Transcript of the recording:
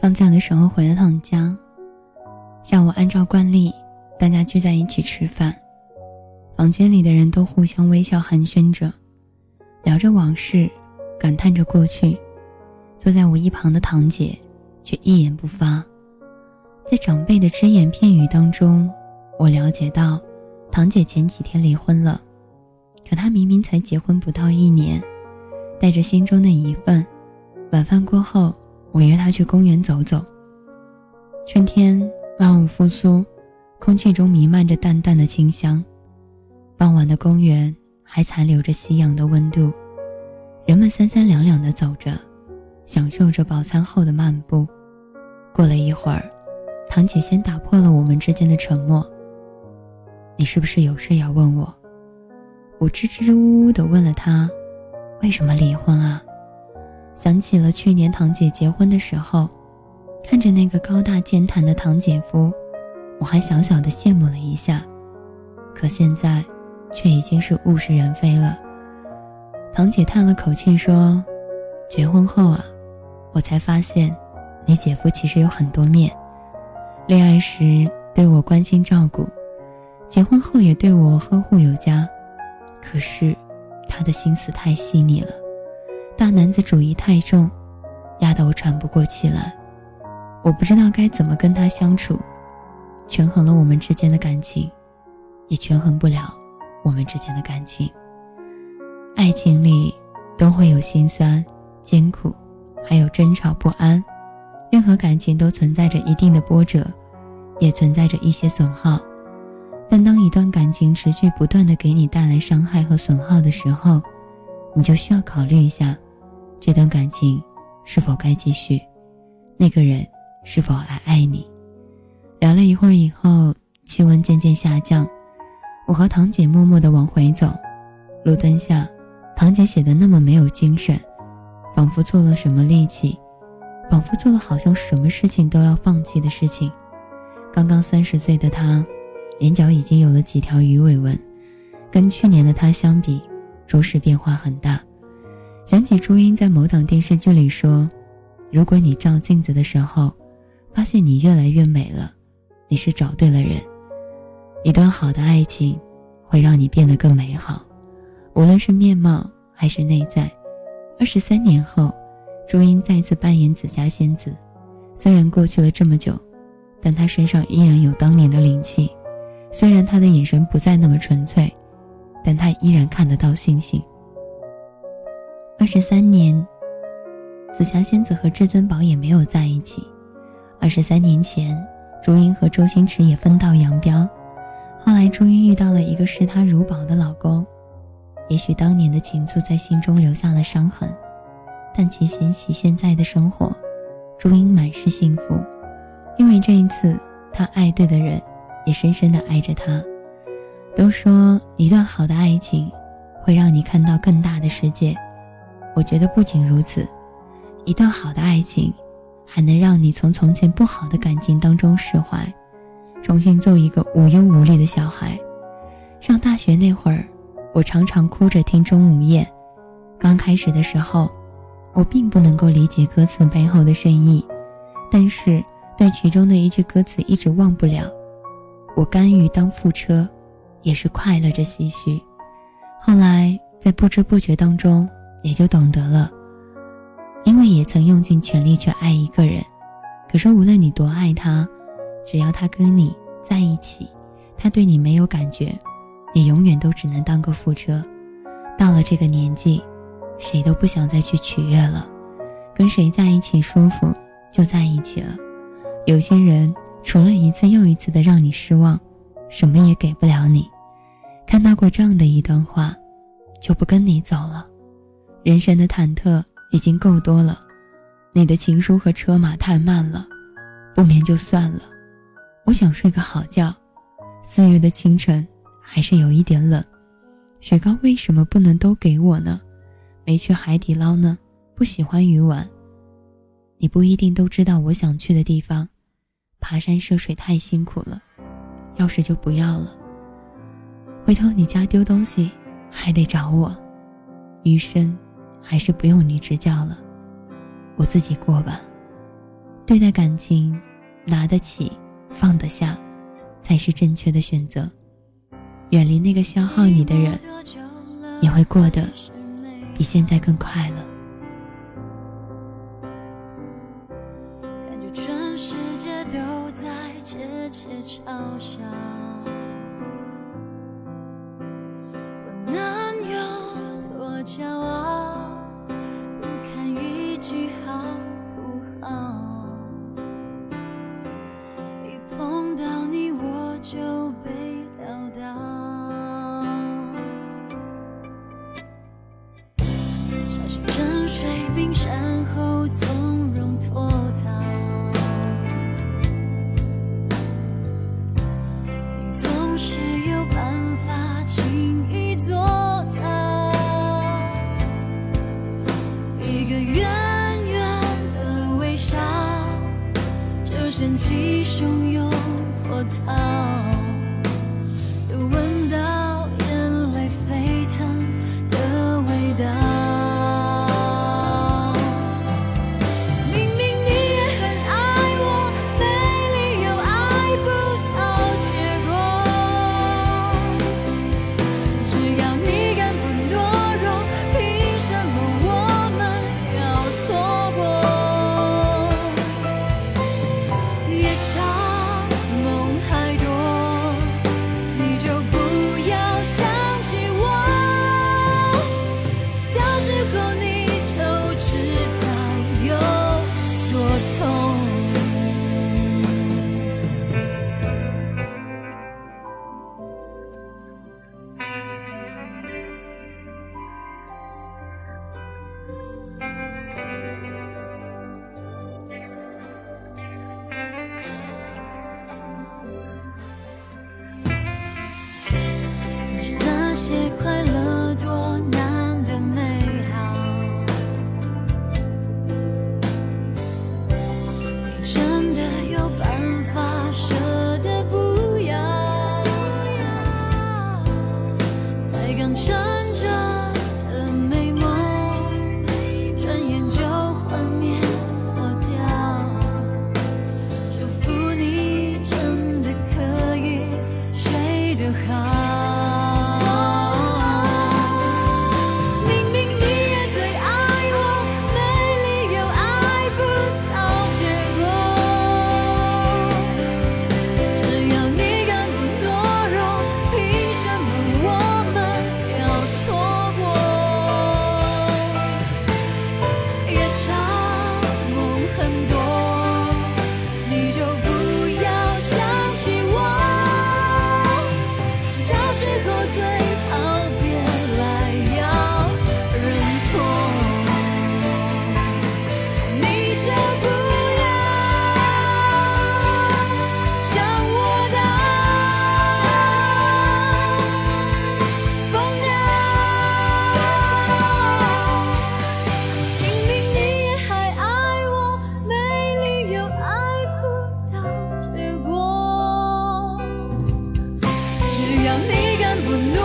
放假的时候回了趟家，下午按照惯例，大家聚在一起吃饭，房间里的人都互相微笑寒暄着，聊着往事，感叹着过去。坐在我一旁的堂姐却一言不发，在长辈的只言片语当中，我了解到，堂姐前几天离婚了，可她明明才结婚不到一年，带着心中的疑问，晚饭过后，我约她去公园走走。春天万物复苏，空气中弥漫着淡淡的清香，傍晚的公园还残留着夕阳的温度，人们三三两两地走着。享受着饱餐后的漫步，过了一会儿，堂姐先打破了我们之间的沉默。你是不是有事要问我？我支支吾吾地问了她，为什么离婚啊？想起了去年堂姐结婚的时候，看着那个高大健谈的堂姐夫，我还小小的羡慕了一下，可现在，却已经是物是人非了。堂姐叹了口气说：“结婚后啊。”我才发现，你姐夫其实有很多面。恋爱时对我关心照顾，结婚后也对我呵护有加。可是，他的心思太细腻了，大男子主义太重，压得我喘不过气来。我不知道该怎么跟他相处，权衡了我们之间的感情，也权衡不了我们之间的感情。爱情里都会有心酸、艰苦。还有争吵不安，任何感情都存在着一定的波折，也存在着一些损耗。但当一段感情持续不断的给你带来伤害和损耗的时候，你就需要考虑一下，这段感情是否该继续，那个人是否还爱你。聊了一会儿以后，气温渐渐下降，我和堂姐默默地往回走。路灯下，堂姐显得那么没有精神。仿佛做了什么力气，仿佛做了好像什么事情都要放弃的事情。刚刚三十岁的他，眼角已经有了几条鱼尾纹，跟去年的他相比，着实变化很大。想起朱茵在某档电视剧里说：“如果你照镜子的时候，发现你越来越美了，你是找对了人。一段好的爱情，会让你变得更美好，无论是面貌还是内在。”二十三年后，朱茵再次扮演紫霞仙子。虽然过去了这么久，但她身上依然有当年的灵气。虽然她的眼神不再那么纯粹，但她依然看得到星星。二十三年，紫霞仙子和至尊宝也没有在一起。二十三年前，朱茵和周星驰也分道扬镳。后来，朱茵遇到了一个视她如宝的老公。也许当年的情愫在心中留下了伤痕，但其欣喜现在的生活，朱茵满是幸福，因为这一次她爱对的人，也深深的爱着他。都说一段好的爱情，会让你看到更大的世界。我觉得不仅如此，一段好的爱情，还能让你从从前不好的感情当中释怀，重新做一个无忧无虑的小孩。上大学那会儿。我常常哭着听钟无艳。刚开始的时候，我并不能够理解歌词背后的深意，但是对其中的一句歌词一直忘不了。我甘于当副车，也是快乐着唏嘘。后来在不知不觉当中，也就懂得了，因为也曾用尽全力去爱一个人，可是无论你多爱他，只要他跟你在一起，他对你没有感觉。你永远都只能当个副车，到了这个年纪，谁都不想再去取悦了，跟谁在一起舒服就在一起了。有些人除了一次又一次的让你失望，什么也给不了你。看到过这样的一段话，就不跟你走了。人生的忐忑已经够多了，你的情书和车马太慢了，不眠就算了。我想睡个好觉。四月的清晨。还是有一点冷，雪糕为什么不能都给我呢？没去海底捞呢？不喜欢鱼丸。你不一定都知道我想去的地方，爬山涉水太辛苦了，钥匙就不要了。回头你家丢东西还得找我，余生还是不用你指教了，我自己过吧。对待感情，拿得起，放得下，才是正确的选择。远离那个消耗你的人，你会过得比现在更快乐。嘲笑，我能有多骄傲？掀起汹涌波涛。只要你敢不懦